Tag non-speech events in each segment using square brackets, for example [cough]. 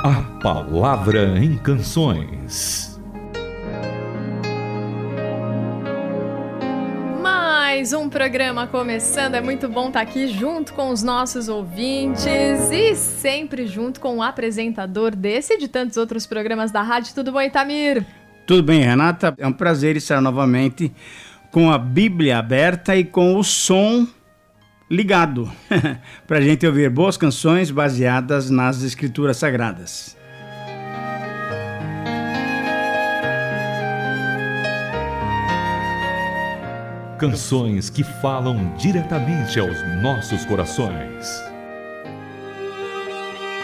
A Palavra em Canções. Mais um programa começando. É muito bom estar aqui junto com os nossos ouvintes e sempre junto com o apresentador desse e de tantos outros programas da rádio. Tudo bom, Itamir? Tudo bem, Renata? É um prazer estar novamente com a Bíblia aberta e com o som ligado, [laughs] para a gente ouvir boas canções baseadas nas Escrituras Sagradas. Canções que falam diretamente aos nossos corações.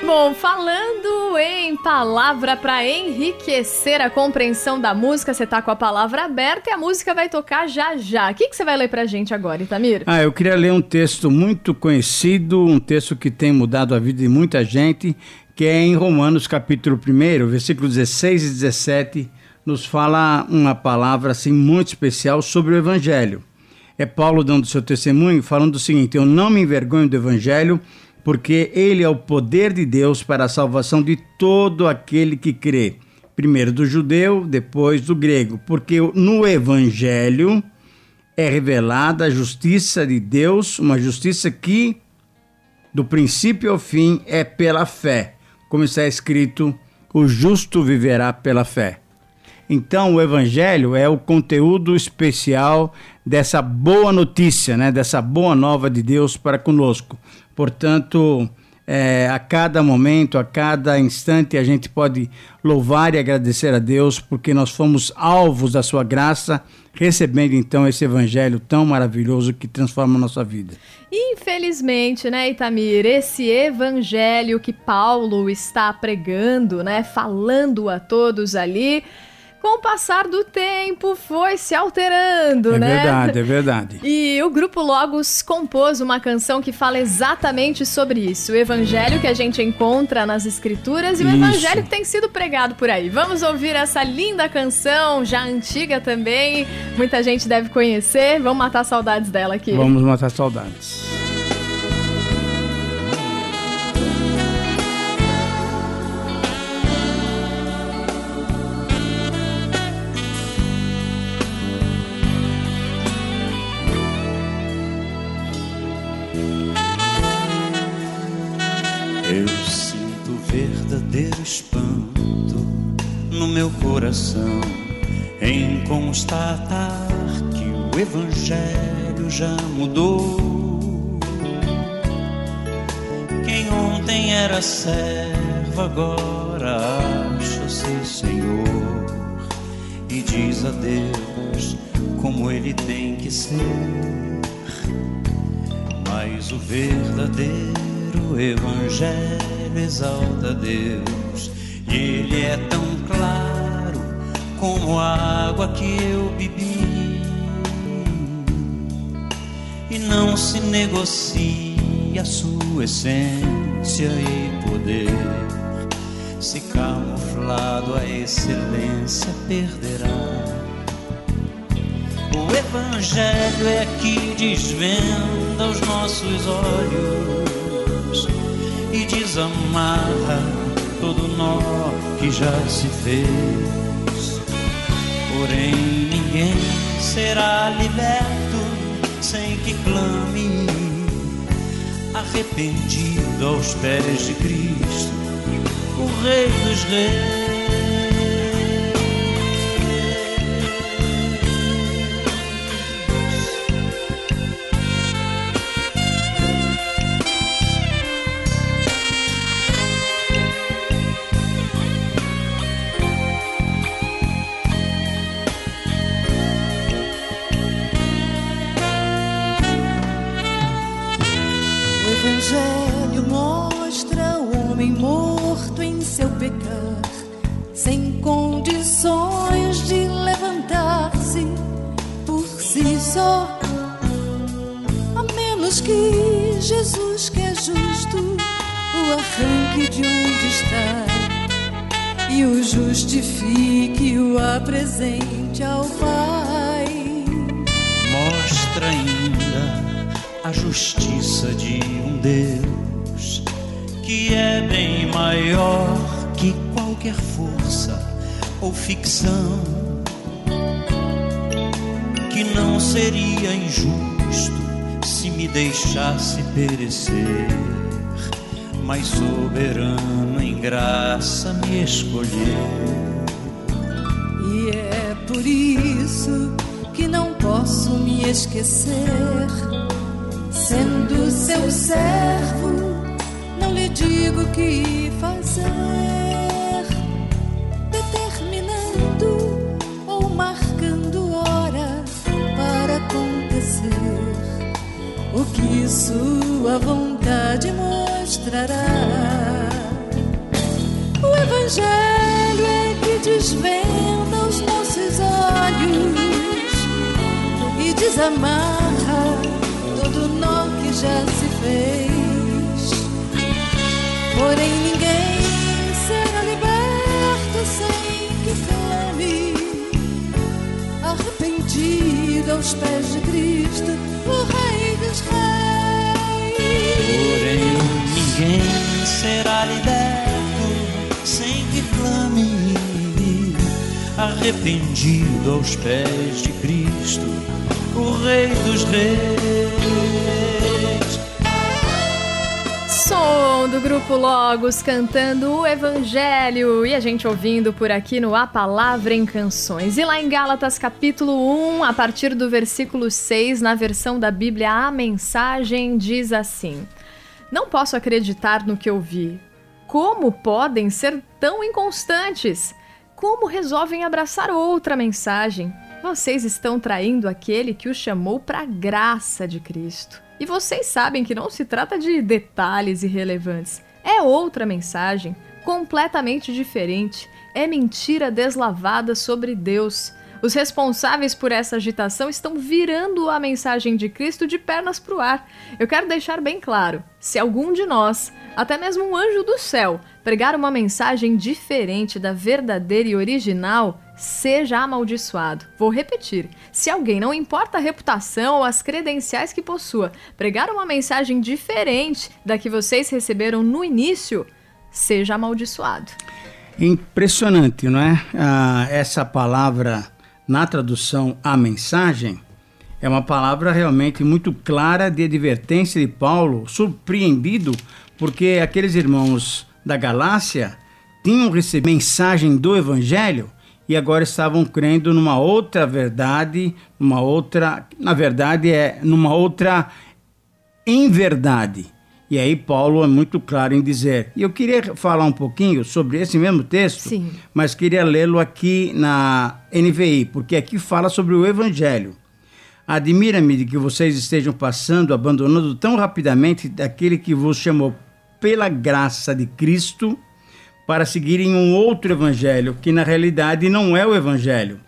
Bom, falando em palavra para enriquecer a compreensão da música, você tá com a palavra aberta e a música vai tocar já já. O que, que você vai ler pra gente agora, Itamir? Ah, eu queria ler um texto muito conhecido, um texto que tem mudado a vida de muita gente, que é em Romanos capítulo 1, versículos 16 e 17, nos fala uma palavra assim muito especial sobre o evangelho. É Paulo dando seu testemunho, falando o seguinte: Eu não me envergonho do evangelho, porque ele é o poder de Deus para a salvação de todo aquele que crê. Primeiro do judeu, depois do grego, porque no evangelho é revelada a justiça de Deus, uma justiça que do princípio ao fim é pela fé, como está escrito: o justo viverá pela fé. Então, o Evangelho é o conteúdo especial dessa boa notícia, né? dessa boa nova de Deus para conosco. Portanto, é, a cada momento, a cada instante, a gente pode louvar e agradecer a Deus porque nós fomos alvos da sua graça, recebendo então esse evangelho tão maravilhoso que transforma a nossa vida. Infelizmente, né, Itamir, esse evangelho que Paulo está pregando, né, falando a todos ali, com o passar do tempo foi se alterando, é né? É verdade, é verdade. E o grupo Logos compôs uma canção que fala exatamente sobre isso. O evangelho que a gente encontra nas escrituras e o evangelho que tem sido pregado por aí. Vamos ouvir essa linda canção, já antiga também. Muita gente deve conhecer. Vamos matar saudades dela aqui. Vamos matar saudades. Espanto no meu coração em constatar que o Evangelho já mudou. Quem ontem era servo agora acha-se Senhor e diz a Deus como ele tem que ser. Mas o verdadeiro o Evangelho exalta Deus Ele é tão claro como a água que eu bebi e não se negocia sua essência e poder. Se camuflado a excelência perderá. O Evangelho é que desvenda os nossos olhos e desamarra todo nó que já se fez. Porém, ninguém será liberto sem que clame, arrependido aos pés de Cristo, o Rei dos Reis. Sem condições de levantar-se por si só. A menos que Jesus, que é justo, o arranque de onde está e o justifique, o apresente ao Pai. Mostra ainda a justiça de um Deus que é bem maior que qualquer força ou ficção que não seria injusto se me deixasse perecer, mas soberano em graça me escolheu. E é por isso que não posso me esquecer, sendo seu servo, não lhe digo que fazer, sua vontade mostrará. O Evangelho é que desvenda os nossos olhos e desamarra todo nó que já se fez. Porém, ninguém será liberto sem que clame, arrependido aos pés de Cristo, o Rei dos Reis. Arrependido aos pés de Cristo, o Rei dos Reis. Som do grupo Logos cantando o Evangelho e a gente ouvindo por aqui no A Palavra em Canções. E lá em Gálatas capítulo 1, a partir do versículo 6, na versão da Bíblia, a mensagem diz assim: Não posso acreditar no que eu vi. Como podem ser tão inconstantes? Como resolvem abraçar outra mensagem? Vocês estão traindo aquele que os chamou para a graça de Cristo. E vocês sabem que não se trata de detalhes irrelevantes. É outra mensagem, completamente diferente. É mentira deslavada sobre Deus. Os responsáveis por essa agitação estão virando a mensagem de Cristo de pernas para o ar. Eu quero deixar bem claro: se algum de nós, até mesmo um anjo do céu, pregar uma mensagem diferente da verdadeira e original, seja amaldiçoado. Vou repetir: se alguém, não importa a reputação ou as credenciais que possua, pregar uma mensagem diferente da que vocês receberam no início, seja amaldiçoado. Impressionante, não é? Ah, essa palavra na tradução a mensagem é uma palavra realmente muito clara de advertência de Paulo, surpreendido porque aqueles irmãos da Galácia tinham recebido mensagem do evangelho e agora estavam crendo numa outra verdade, numa outra, na verdade é numa outra em verdade. E aí Paulo é muito claro em dizer. E eu queria falar um pouquinho sobre esse mesmo texto, Sim. mas queria lê-lo aqui na NVI, porque aqui fala sobre o evangelho. Admira-me de que vocês estejam passando, abandonando tão rapidamente daquele que vos chamou pela graça de Cristo para seguirem um outro evangelho, que na realidade não é o evangelho.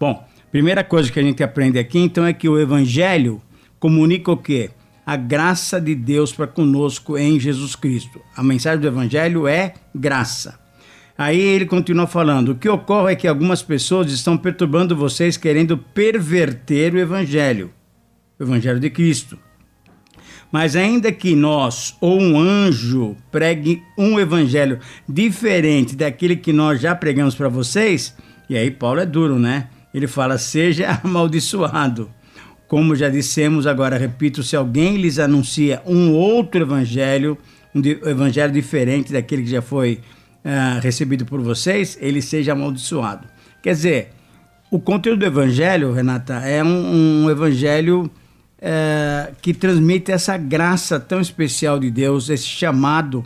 Bom, primeira coisa que a gente aprende aqui então é que o evangelho comunica o quê? A graça de Deus para conosco em Jesus Cristo. A mensagem do evangelho é graça. Aí ele continua falando: o que ocorre é que algumas pessoas estão perturbando vocês querendo perverter o evangelho, o evangelho de Cristo. Mas ainda que nós ou um anjo pregue um evangelho diferente daquele que nós já pregamos para vocês, e aí Paulo é duro, né? Ele fala: seja [laughs] amaldiçoado. Como já dissemos, agora repito: se alguém lhes anuncia um outro evangelho, um evangelho diferente daquele que já foi ah, recebido por vocês, ele seja amaldiçoado. Quer dizer, o conteúdo do evangelho, Renata, é um, um evangelho eh, que transmite essa graça tão especial de Deus, esse chamado.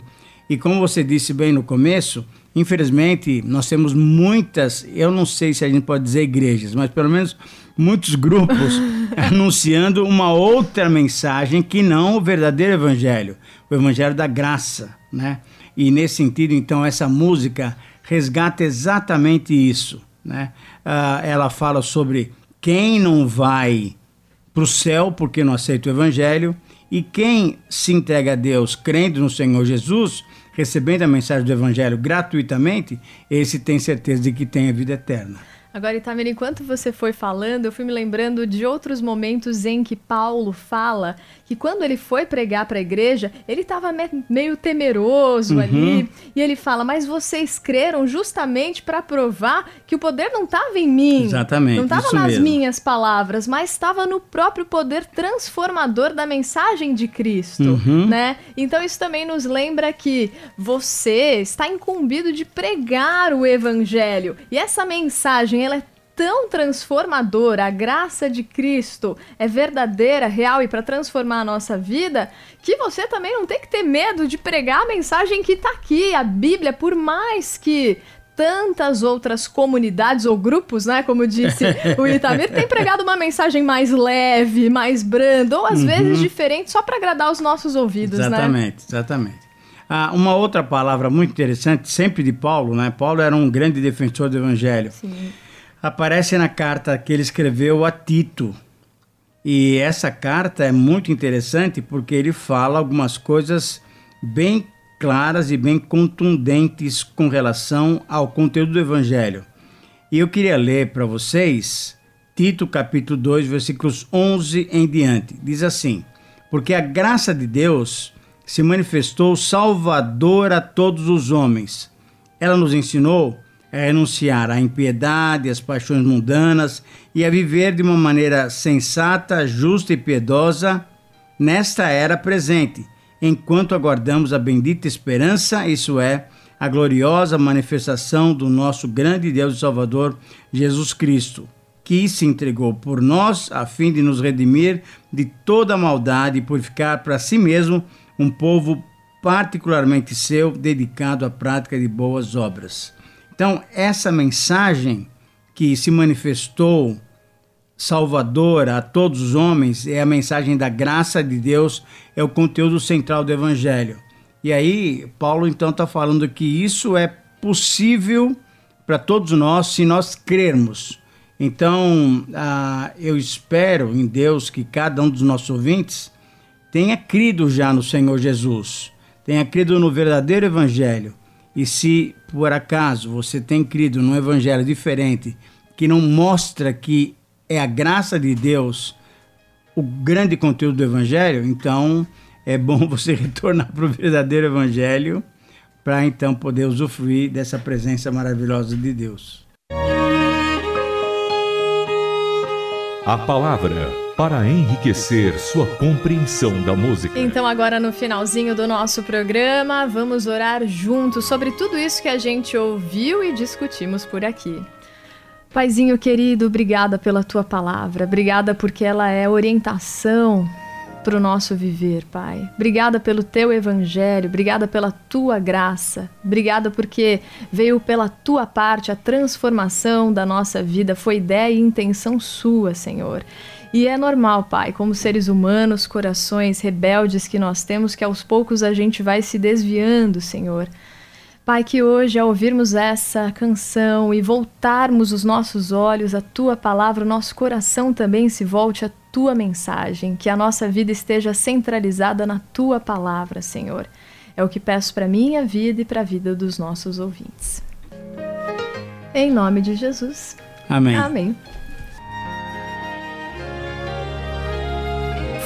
E como você disse bem no começo, infelizmente nós temos muitas, eu não sei se a gente pode dizer igrejas, mas pelo menos muitos grupos [laughs] anunciando uma outra mensagem que não o verdadeiro evangelho, o evangelho da graça, né? E nesse sentido, então, essa música resgata exatamente isso, né? Ah, ela fala sobre quem não vai para o céu porque não aceita o evangelho e quem se entrega a Deus crendo no Senhor Jesus, recebendo a mensagem do evangelho gratuitamente, esse tem certeza de que tem a vida eterna. Agora, Itamir, enquanto você foi falando, eu fui me lembrando de outros momentos em que Paulo fala que quando ele foi pregar para a igreja, ele estava me meio temeroso uhum. ali. E ele fala: Mas vocês creram justamente para provar que o poder não estava em mim. Exatamente. Não estava nas mesmo. minhas palavras, mas estava no próprio poder transformador da mensagem de Cristo. Uhum. né? Então, isso também nos lembra que você está incumbido de pregar o evangelho. E essa mensagem ela é tão transformadora, a graça de Cristo é verdadeira, real e para transformar a nossa vida, que você também não tem que ter medo de pregar a mensagem que está aqui. A Bíblia, por mais que tantas outras comunidades ou grupos, né, como disse o [laughs] Itamir, tem pregado uma mensagem mais leve, mais branda, ou às uhum. vezes diferente, só para agradar os nossos ouvidos, exatamente, né? Exatamente, exatamente. Ah, uma outra palavra muito interessante, sempre de Paulo, né? Paulo era um grande defensor do evangelho. Sim. Aparece na carta que ele escreveu a Tito. E essa carta é muito interessante porque ele fala algumas coisas bem claras e bem contundentes com relação ao conteúdo do evangelho. E eu queria ler para vocês Tito capítulo 2, versículos 11 em diante. Diz assim: Porque a graça de Deus se manifestou salvadora a todos os homens. Ela nos ensinou a renunciar à impiedade, às paixões mundanas e a viver de uma maneira sensata, justa e piedosa nesta era presente, enquanto aguardamos a bendita esperança, isso é, a gloriosa manifestação do nosso grande Deus e Salvador Jesus Cristo, que se entregou por nós a fim de nos redimir de toda maldade e purificar para si mesmo um povo particularmente seu, dedicado à prática de boas obras. Então, essa mensagem que se manifestou salvadora a todos os homens é a mensagem da graça de Deus, é o conteúdo central do Evangelho. E aí, Paulo então está falando que isso é possível para todos nós se nós crermos. Então, ah, eu espero em Deus que cada um dos nossos ouvintes tenha crido já no Senhor Jesus, tenha crido no verdadeiro Evangelho. E se por acaso você tem crido num Evangelho diferente, que não mostra que é a graça de Deus o grande conteúdo do Evangelho, então é bom [laughs] você retornar para o verdadeiro Evangelho para então poder usufruir dessa presença maravilhosa de Deus. A palavra para enriquecer sua compreensão da música. Então, agora no finalzinho do nosso programa, vamos orar juntos sobre tudo isso que a gente ouviu e discutimos por aqui. Paizinho querido, obrigada pela tua palavra, obrigada porque ela é orientação para o nosso viver, Pai. Obrigada pelo teu evangelho, obrigada pela tua graça, obrigada porque veio pela tua parte a transformação da nossa vida, foi ideia e intenção sua, Senhor. E é normal, Pai, como seres humanos, corações rebeldes que nós temos, que aos poucos a gente vai se desviando, Senhor. Pai, que hoje, ao ouvirmos essa canção e voltarmos os nossos olhos à tua palavra, o nosso coração também se volte à tua mensagem, que a nossa vida esteja centralizada na tua palavra, Senhor. É o que peço para minha vida e para a vida dos nossos ouvintes. Em nome de Jesus. Amém. Amém.